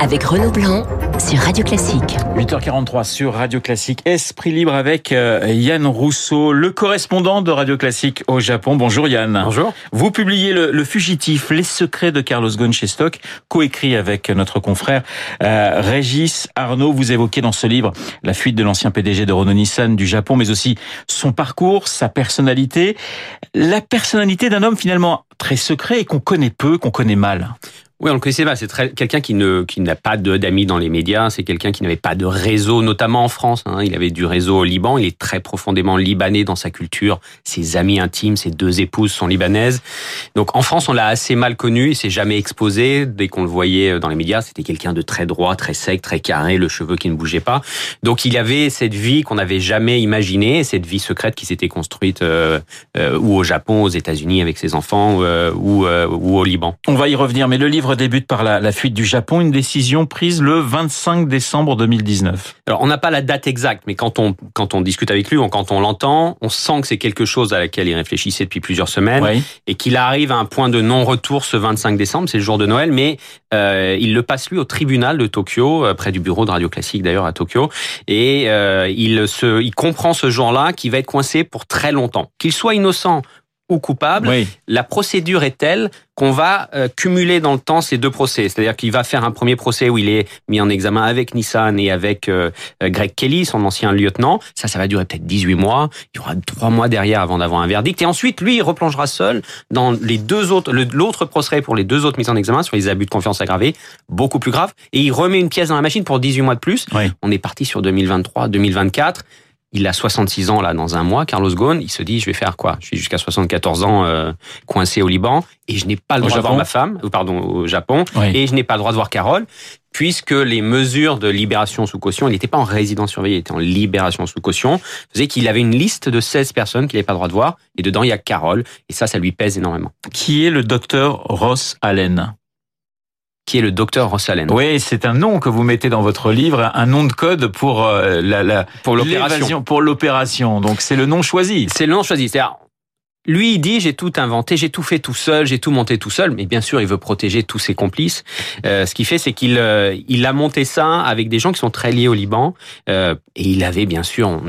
avec Renaud Blanc sur Radio Classique. 8h43 sur Radio Classique. Esprit libre avec euh, Yann Rousseau, le correspondant de Radio Classique au Japon. Bonjour Yann. Bonjour. Vous publiez le, Fugitif, les secrets de Carlos Ghosn chez Stock, coécrit avec notre confrère euh, Régis Arnaud. Vous évoquez dans ce livre la fuite de l'ancien PDG de Renault Nissan du Japon, mais aussi son parcours, sa personnalité. La personnalité d'un homme finalement très secret et qu'on connaît peu, qu'on connaît mal. Oui, on le connaissait pas. C'est quelqu'un qui ne qui n'a pas d'amis dans les médias. C'est quelqu'un qui n'avait pas de réseau, notamment en France. Hein. Il avait du réseau au Liban. Il est très profondément libanais dans sa culture. Ses amis intimes, ses deux épouses sont libanaises. Donc en France, on l'a assez mal connu. Il s'est jamais exposé. Dès qu'on le voyait dans les médias, c'était quelqu'un de très droit, très sec, très carré, le cheveu qui ne bougeait pas. Donc il avait cette vie qu'on n'avait jamais imaginée, cette vie secrète qui s'était construite euh, euh, ou au Japon, aux États-Unis avec ses enfants, euh, ou au Liban. On va y revenir. Mais le livre débute par la, fuite du Japon, une décision prise le 25 décembre 2019. Alors, on n'a pas la date exacte, mais quand on, quand on discute avec lui, ou quand on l'entend, on sent que c'est quelque chose à laquelle il réfléchissait depuis plusieurs semaines, et qu'il arrive à un point de non-retour ce 25 décembre, c'est le jour de Noël, mais euh, il le passe lui au tribunal de Tokyo, euh, près du bureau de Radio Classique d'ailleurs à Tokyo, et euh, il, se, il comprend ce jour-là qu'il va être coincé pour très longtemps. Qu'il soit innocent ou coupable, la procédure est telle qu'on va euh, cumuler dans le temps ces deux procès. C'est-à-dire qu'il va faire un premier procès où il est mis en examen avec Nissan et avec euh, euh, Greg Kelly, son ancien lieutenant. Ça, ça va durer peut-être 18 mois. Il y aura trois mois derrière avant d'avoir un verdict. Et ensuite, lui, il replongera seul dans les deux autres, l'autre procès pour les deux autres mises en examen sur les abus de confiance aggravés, beaucoup plus graves. Et il remet une pièce dans la machine pour 18 mois de plus. On est parti sur 2023, 2024 il a 66 ans là dans un mois, Carlos Ghosn, il se dit je vais faire quoi? Je suis jusqu'à 74 ans euh, coincé au Liban et je n'ai pas le droit de voir ma femme, ou pardon au Japon, et je n'ai pas le droit de voir Carole puisque les mesures de libération sous caution, il n'était pas en résidence surveillée, il était en libération sous caution, faisait qu'il avait une liste de 16 personnes qu'il n'avait pas le droit de voir, et dedans il y a Carole, et ça, ça lui pèse énormément. Qui est le docteur Ross Allen? Qui est le docteur Allen. Oui, c'est un nom que vous mettez dans votre livre, un nom de code pour euh, la, pour l'opération. Pour l'opération. Donc c'est le nom choisi. C'est le nom choisi. C'est-à-dire, lui, il dit j'ai tout inventé, j'ai tout fait tout seul, j'ai tout monté tout seul, mais bien sûr, il veut protéger tous ses complices. Euh, ce qu'il fait, c'est qu'il euh, il a monté ça avec des gens qui sont très liés au Liban, et il avait bien sûr,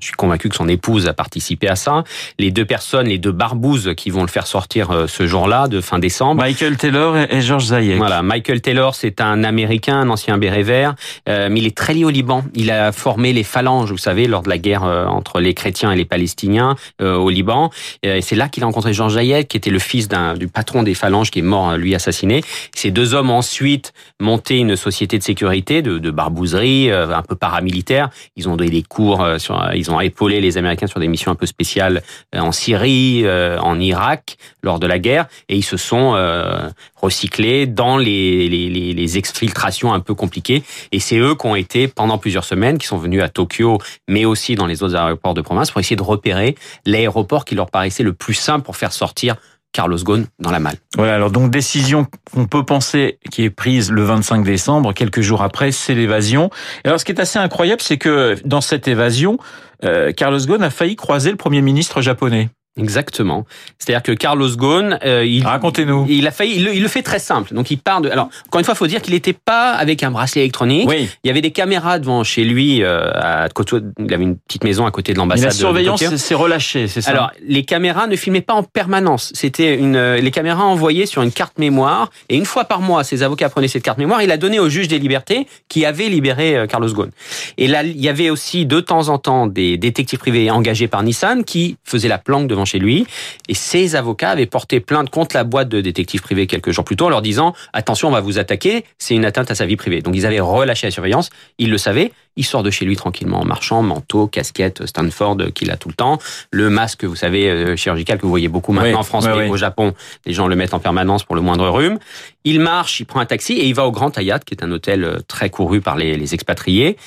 je suis convaincu que son épouse a participé à ça. Les deux personnes, les deux barbouzes qui vont le faire sortir euh, ce jour-là, de fin décembre. Michael Taylor et George Zayek. Voilà, Michael Taylor, c'est un Américain, un ancien béret vert, euh, mais il est très lié au Liban. Il a formé les phalanges, vous savez, lors de la guerre euh, entre les chrétiens et les Palestiniens au Liban. Et c'est là qu'il a rencontré George Zayek, qui était le fils du patron des phalanges, qui est mort, lui, assassiné. Ces deux hommes ensuite monté une société de sécurité, de, de barbouzerie, un peu paramilitaire. Ils ont donné des cours sur... Ils ont épaulé les Américains sur des missions un peu spéciales euh, en Syrie, euh, en Irak, lors de la guerre, et ils se sont euh, recyclés dans les, les, les exfiltrations un peu compliquées. Et c'est eux qui ont été, pendant plusieurs semaines, qui sont venus à Tokyo, mais aussi dans les autres aéroports de province, pour essayer de repérer l'aéroport qui leur paraissait le plus simple pour faire sortir Carlos Ghosn dans la malle. Voilà, alors donc décision qu'on peut penser qui est prise le 25 décembre, quelques jours après, c'est l'évasion. Alors ce qui est assez incroyable, c'est que dans cette évasion, euh, Carlos Ghosn a failli croiser le Premier ministre japonais. Exactement. C'est-à-dire que Carlos Ghosn, euh, il, racontez-nous, il a failli, il le, fait très simple. Donc il part de. Alors encore une fois, il faut dire qu'il n'était pas avec un bracelet électronique. Oui. Il y avait des caméras devant chez lui. Euh, à côté, il avait une petite maison à côté de l'ambassade. La surveillance s'est relâchée, c'est ça? Alors les caméras ne filmaient pas en permanence. C'était une, euh, les caméras envoyées sur une carte mémoire. Et une fois par mois, ses avocats prenaient cette carte mémoire. Il a donné au juge des libertés qui avait libéré euh, Carlos Ghosn. Et là, il y avait aussi de temps en temps des détectives privés engagés par Nissan qui faisaient la planque devant chez lui. Et ses avocats avaient porté plainte contre la boîte de détectives privés quelques jours plus tôt en leur disant attention, on va vous attaquer, c'est une atteinte à sa vie privée. Donc ils avaient relâché la surveillance, il le savait. Il sort de chez lui tranquillement en marchant, manteau, casquette, Stanford euh, qu'il a tout le temps, le masque, vous savez, euh, chirurgical que vous voyez beaucoup maintenant en France, mais au Japon, les gens le mettent en permanence pour le moindre rhume. Il marche, il prend un taxi et il va au Grand Hayat, qui est un hôtel euh, très couru par les, les expatriés.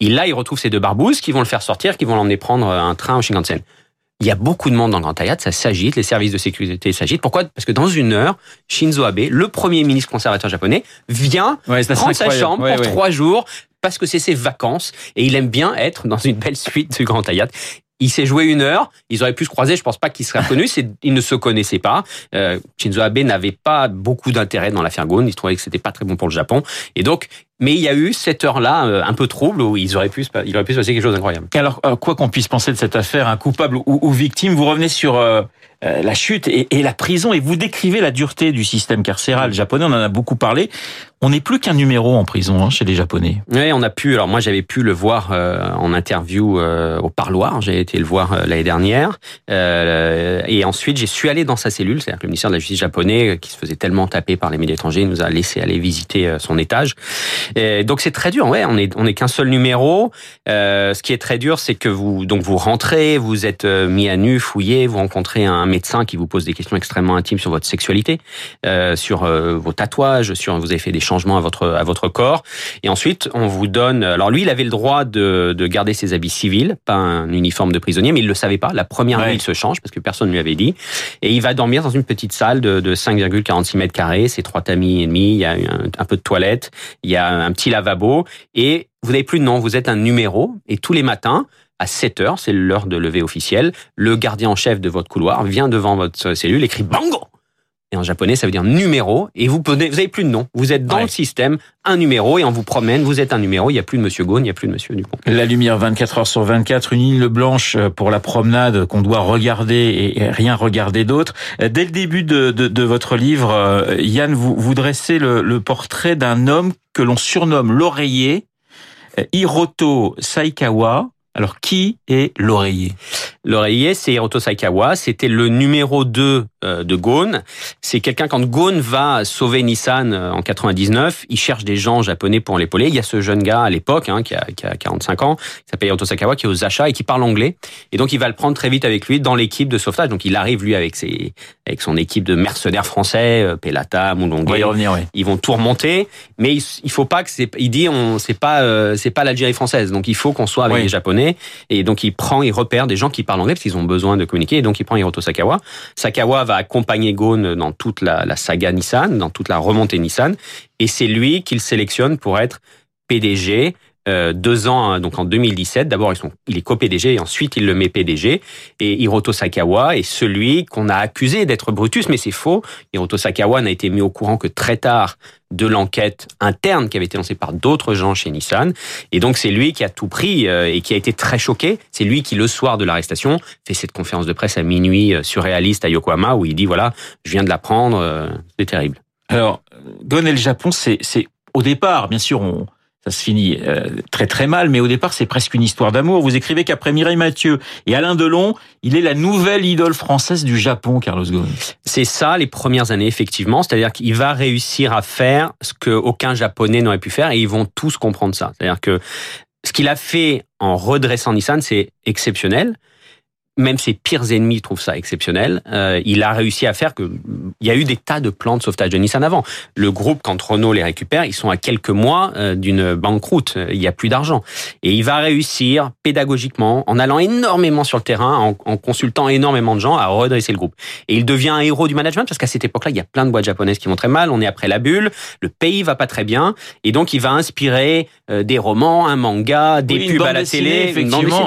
Et là, il retrouve ses deux barbouzes qui vont le faire sortir, qui vont l'emmener prendre un train au Shinkansen. Il y a beaucoup de monde dans le Grand Hayat, ça s'agite, les services de sécurité s'agitent. Pourquoi? Parce que dans une heure, Shinzo Abe, le premier ministre conservateur japonais, vient prendre sa chambre pour trois jours parce que c'est ses vacances et il aime bien être dans une belle suite du Grand Hayat. Il s'est joué une heure. Ils auraient pu se croiser. Je pense pas qu'ils seraient connus. Ils ne se connaissaient pas. Euh, Shinzo Abe n'avait pas beaucoup d'intérêt dans l'affaire Ghosn. Il trouvait que c'était pas très bon pour le Japon. Et donc, mais il y a eu cette heure-là euh, un peu trouble où ils auraient pu, il aurait pu se passer quelque chose d'incroyable. Alors, euh, quoi qu'on puisse penser de cette affaire, un coupable ou, victime, vous revenez sur euh, la chute et, et, la prison et vous décrivez la dureté du système carcéral japonais. On en a beaucoup parlé. On n'est plus qu'un numéro en prison hein, chez les Japonais. Oui, on a pu. Alors moi, j'avais pu le voir euh, en interview euh, au parloir. J'ai été le voir l'année dernière. et ensuite, j'ai su aller dans sa cellule. C'est-à-dire que le ministère de la Justice japonais, qui se faisait tellement taper par les médias étrangers, nous a laissé aller visiter son étage. Et donc c'est très dur. Ouais, on est on n'est qu'un seul numéro. ce qui est très dur, c'est que vous donc vous rentrez, vous êtes mis à nu, fouillé, vous rencontrez un médecin qui vous pose des questions extrêmement intimes sur votre sexualité, sur vos tatouages, sur vous avez fait des changement à votre à votre corps. Et ensuite, on vous donne. Alors lui, il avait le droit de, de garder ses habits civils, pas un uniforme de prisonnier, mais il le savait pas. La première nuit, il se change parce que personne ne lui avait dit. Et il va dormir dans une petite salle de, de 5,46 mètres carrés. C'est trois tamis et demi. Il y a un, un peu de toilette. Il y a un petit lavabo. Et vous n'avez plus de nom. Vous êtes un numéro. Et tous les matins, à 7 heures, c'est l'heure de lever officielle, le gardien en chef de votre couloir vient devant votre cellule, écrit Bango et en japonais, ça veut dire numéro. Et vous vous avez plus de nom. Vous êtes dans le système, un numéro, et on vous promène, vous êtes un numéro. Il n'y a plus de Monsieur Gaune, il n'y a plus de Monsieur Dupont. La lumière 24 heures sur 24, une île blanche pour la promenade qu'on doit regarder et rien regarder d'autre. Dès le début de, de, de, votre livre, euh, Yann, vous, vous dressez le, le portrait d'un homme que l'on surnomme l'oreiller, Hiroto Saikawa. Alors, qui est l'oreiller? L'oreiller, c'est Hiroto Saikawa. C'était le numéro 2 euh, de Ghosn. C'est quelqu'un, quand Ghosn va sauver Nissan euh, en 99, il cherche des gens japonais pour l'épauler. Il y a ce jeune gars à l'époque, hein, qui, a, qui, a, 45 ans, qui s'appelle Hiroto Saikawa, qui est aux achats et qui parle anglais. Et donc, il va le prendre très vite avec lui dans l'équipe de sauvetage. Donc, il arrive, lui, avec ses, avec son équipe de mercenaires français, euh, Pelata, Moulongue. Ils vont tout remonter. Mais il, il faut pas que c'est, il dit, on, c'est pas, c'est pas l'Algérie française. Donc, il faut qu'on soit avec les Japonais. Et donc, il prend, il repère des gens qui parlent parce qu'ils ont besoin de communiquer. Et donc, il prend Hiroto Sakawa. Sakawa va accompagner Gon dans toute la saga Nissan, dans toute la remontée Nissan. Et c'est lui qu'il sélectionne pour être PDG euh, deux ans, hein, donc en 2017. D'abord, il est co-PDG et ensuite il le met PDG. Et Hiroto Sakawa est celui qu'on a accusé d'être Brutus, mais c'est faux. Hiroto Sakawa n'a été mis au courant que très tard de l'enquête interne qui avait été lancée par d'autres gens chez Nissan. Et donc c'est lui qui a tout pris euh, et qui a été très choqué. C'est lui qui, le soir de l'arrestation, fait cette conférence de presse à minuit euh, surréaliste à Yokohama où il dit, voilà, je viens de l'apprendre, c'est terrible. Alors, Gon et le Japon, c'est au départ, bien sûr, on, ça se finit euh, très très mal, mais au départ c'est presque une histoire d'amour. Vous écrivez qu'après Mireille Mathieu et Alain Delon, il est la nouvelle idole française du Japon, Carlos Ghosn. C'est ça les premières années effectivement, c'est-à-dire qu'il va réussir à faire ce que aucun japonais n'aurait pu faire et ils vont tous comprendre ça. C'est-à-dire que ce qu'il a fait en redressant Nissan, c'est exceptionnel même ses pires ennemis trouvent ça exceptionnel. Euh, il a réussi à faire que il y a eu des tas de plans de sauvetage de Nissan avant. Le groupe, quand Renault les récupère, ils sont à quelques mois euh, d'une banqueroute. Il y a plus d'argent. Et il va réussir pédagogiquement, en allant énormément sur le terrain, en, en, consultant énormément de gens, à redresser le groupe. Et il devient un héros du management parce qu'à cette époque-là, il y a plein de boîtes japonaises qui vont très mal. On est après la bulle, le pays va pas très bien, et donc il va inspirer euh, des romans, un manga, des pubs à la télé, effectivement.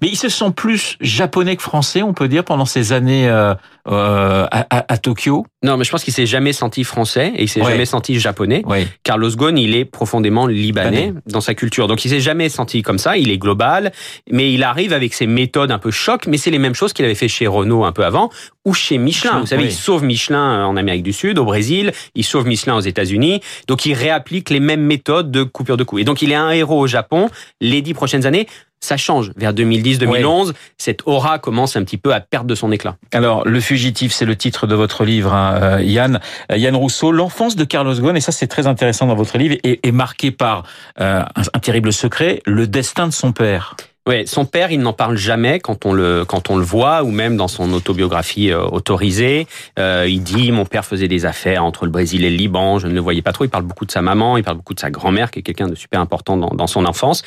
Mais ils se sont plus japonais que français, on peut dire, pendant ces années euh, euh, à, à, Tokyo? Non, mais je pense qu'il s'est jamais senti français et il s'est jamais senti japonais. Carlos Ghosn, il est profondément libanais dans sa culture, donc il s'est jamais senti comme ça. Il est global, mais il arrive avec ses méthodes un peu choc, mais c'est les mêmes choses qu'il avait fait chez Renault un peu avant ou chez Michelin. Vous savez, il sauve Michelin en Amérique du Sud, au Brésil, il sauve Michelin aux États-Unis, donc il réapplique les mêmes méthodes de coupure de coûts. Et donc il est un héros au Japon. Les dix prochaines années, ça change. Vers 2010-2011, cette aura commence un petit peu à perdre de son éclat. Alors, Le Fugitif, c'est le titre de votre livre, hein, euh, Yann. Euh, Yann Rousseau, l'enfance de Carlos Ghosn, et ça c'est très intéressant dans votre livre, est, est marqué par euh, un, terrible secret, le destin de son père. Oui, son père, il n'en parle jamais quand on le quand on le voit ou même dans son autobiographie autorisée. il dit mon père faisait des affaires entre le Brésil et le Liban, je ne le voyais pas trop. Il parle beaucoup de sa maman, il parle beaucoup de sa grand-mère qui est quelqu'un de super important dans, dans son enfance.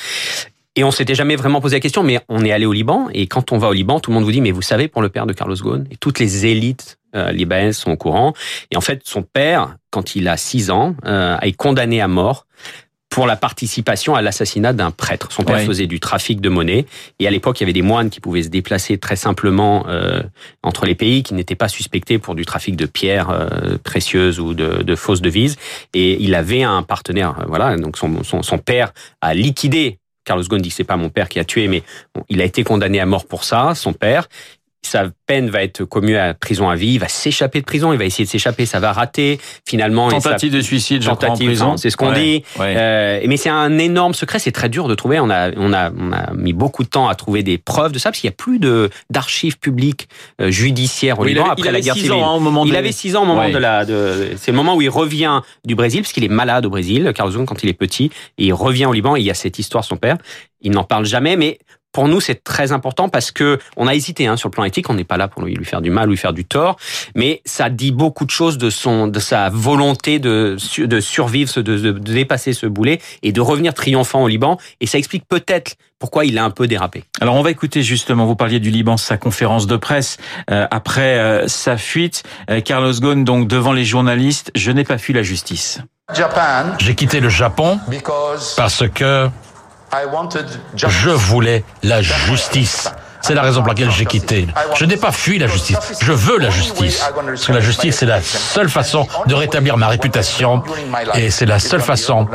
Et on s'était jamais vraiment posé la question, mais on est allé au Liban, et quand on va au Liban, tout le monde vous dit, mais vous savez pour le père de Carlos Ghosn, et toutes les élites euh, libanaises sont au courant. Et en fait, son père, quand il a 6 ans, euh, est condamné à mort pour la participation à l'assassinat d'un prêtre. Son père faisait du trafic de monnaie et à l'époque il y avait des moines qui pouvaient se déplacer très simplement euh, entre les pays, qui n'étaient pas suspectés pour du trafic de pierres euh, précieuses ou de, de, fausses devises. Et il avait un partenaire, euh, voilà. Donc son, son, son père a liquidé Carlos Ghosn dit que c'est pas mon père qui a tué, mais il a été condamné à mort pour ça, son père sa peine va être commue à prison à vie, il va s'échapper de prison, il va essayer de s'échapper, ça va rater. Finalement, tentative de suicide, tentative, crois, c'est ce qu'on dit. Euh, mais c'est un énorme secret, c'est très dur de trouver. On a, on a, on a mis beaucoup de temps à trouver des preuves de ça, parce qu'il y a plus de d'archives publiques euh, judiciaires au Liban après la guerre civile. Ans, au moment il avait six ans au moment de la. De, c'est le moment où il revient du Brésil, parce qu'il est malade au Brésil, Carlos quand il est petit, et il revient au Liban. Et il y a cette histoire, son père. Il n'en parle jamais, mais pour nous, c'est très important parce que on a hésité hein, sur le plan éthique. On n'est pas là pour lui, lui faire du mal, lui faire du tort, mais ça dit beaucoup de choses de son, de sa volonté de, de survivre, de, de, dépasser ce boulet et de revenir triomphant au Liban. Et ça explique peut-être pourquoi il a un peu dérapé. Alors on va écouter justement, vous parliez du Liban, sa conférence de presse euh, après euh, sa fuite. Euh, Carlos Ghosn, donc devant les journalistes, je n'ai pas fui la justice. J'ai quitté le Japon parce que je voulais la justice. C'est la raison pour laquelle j'ai quitté. Je n'ai pas fui la justice. Je veux la justice. Parce que la justice, c'est la seule façon de rétablir ma réputation et c'est la seule façon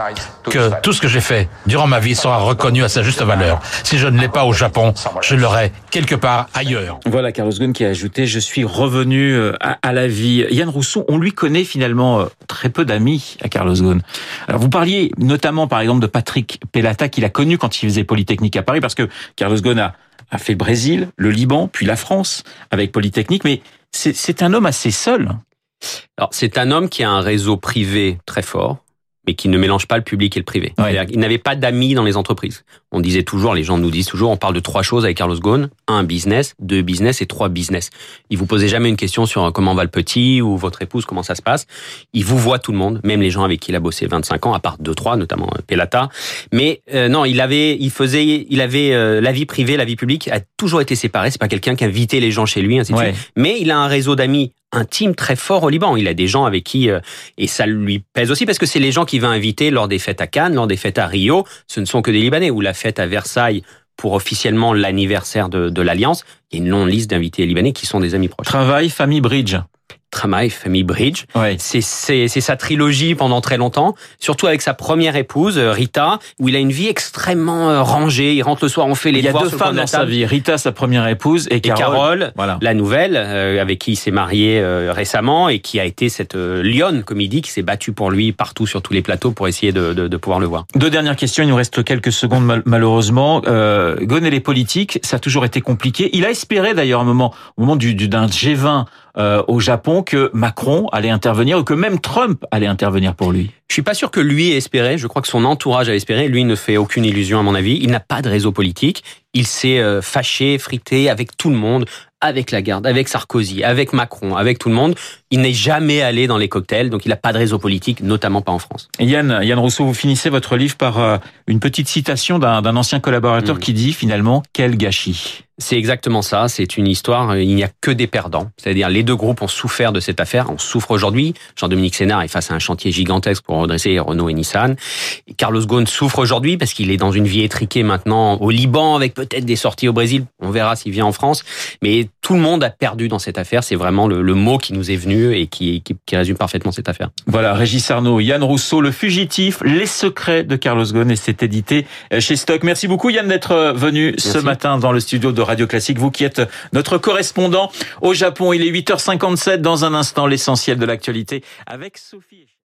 que tout ce que j'ai fait durant ma vie sera reconnu à sa juste valeur. Si je ne l'ai pas au Japon, je l'aurai quelque part ailleurs. Voilà Carlos Ghosn qui a ajouté je suis revenu euh, à, la vie. Yann Rousseau, on lui connaît finalement euh, très peu d'amis à Carlos Ghosn. Alors vous parliez notamment par exemple de Patrick Pelata qu'il a connu quand il faisait Polytechnique à Paris parce que Carlos Ghosn a a fait le Brésil, le Liban, puis la France avec Polytechnique, mais c'est un homme assez seul. Alors c'est un homme qui a un réseau privé très fort, mais qui ne mélange pas le public et le privé. Il n'avait pas d'amis dans les entreprises. On disait toujours, les gens nous disent toujours, on parle de trois choses avec Carlos Ghosn. Un, business, deux, business et trois, business. Il vous posait jamais une question sur comment va le petit ou votre épouse, comment ça se passe. Il vous voit tout le monde, même les gens avec qui il a bossé 25 ans, à part deux, trois, notamment euh, Pelata. Mais euh, non, il avait, il faisait, il avait euh, la vie privée, la vie publique a toujours été séparée. C'est pas quelqu'un qui invitait les gens chez lui, ainsi de suite. Mais il a un réseau d'amis intime très fort au Liban. Il a des gens avec qui euh, et ça lui pèse aussi parce que c'est les gens qu'il va inviter lors des fêtes à Cannes, lors des fêtes à Rio. Ce ne sont que des Libanais ou la fête à Versailles pour officiellement l'anniversaire de, de l'Alliance. Il y a une longue liste d'invités libanais qui sont des amis proches. Travail, famille, bridge. Famille Bridge. C'est sa trilogie pendant très longtemps, surtout avec sa première épouse, euh, Rita, où il a une vie extrêmement euh, rangée. Il rentre le soir, on fait les Il y a deux femmes dans sa vie. Rita, sa première épouse, et Carole, voilà. la nouvelle, euh, avec qui il s'est marié récemment et qui a été cette lionne, comme il dit, qui s'est battue pour lui partout sur tous les plateaux pour essayer de, de, de, pouvoir le voir. Deux dernières questions, il nous reste quelques secondes malheureusement. Euh, Gon et les politiques, ça a toujours été compliqué. Il a espéré d'ailleurs un moment, au moment du, d'un G20 euh, au Japon que Macron allait intervenir ou que même Trump allait intervenir pour lui. Je suis pas sûr que lui ait espéré. Je crois que son entourage a espéré. Lui ne fait aucune illusion à mon avis. Il n'a pas de réseau politique. Il s'est euh, fâché, frité avec tout le monde, avec la garde, avec Sarkozy, avec Macron, avec tout le monde. Il n'est jamais allé dans les cocktails, donc il n'a pas de réseau politique, notamment pas en France. Yann, Yann Rousseau, vous finissez votre livre par euh, une petite citation d'un ancien collaborateur mm. qui dit finalement quel gâchis. C'est exactement ça. C'est une histoire. Il n'y a que des perdants. C'est-à-dire les deux groupes ont souffert de cette affaire. On souffre aujourd'hui. Jean-Dominique Sénard est face à un chantier gigantesque pour redresser Renault et Nissan. Carlos Ghosn souffre aujourd'hui parce qu'il est dans une vie étriquée maintenant au Liban avec peut-être des sorties au Brésil. On verra s'il vient en France. Mais tout le monde a perdu dans cette affaire. C'est vraiment le, mot qui nous est venu et qui, qui, résume parfaitement cette affaire. Voilà, Régis Arnaud, Yann Rousseau, Le Fugitif, Les Secrets de Carlos Ghosn et c'est édité chez Stock. Merci beaucoup Yann d'être venu ce matin dans le studio de Radio Classique. Vous qui êtes notre correspondant au Japon. Il est 8h57 dans un instant, l'essentiel de l'actualité avec Sophie.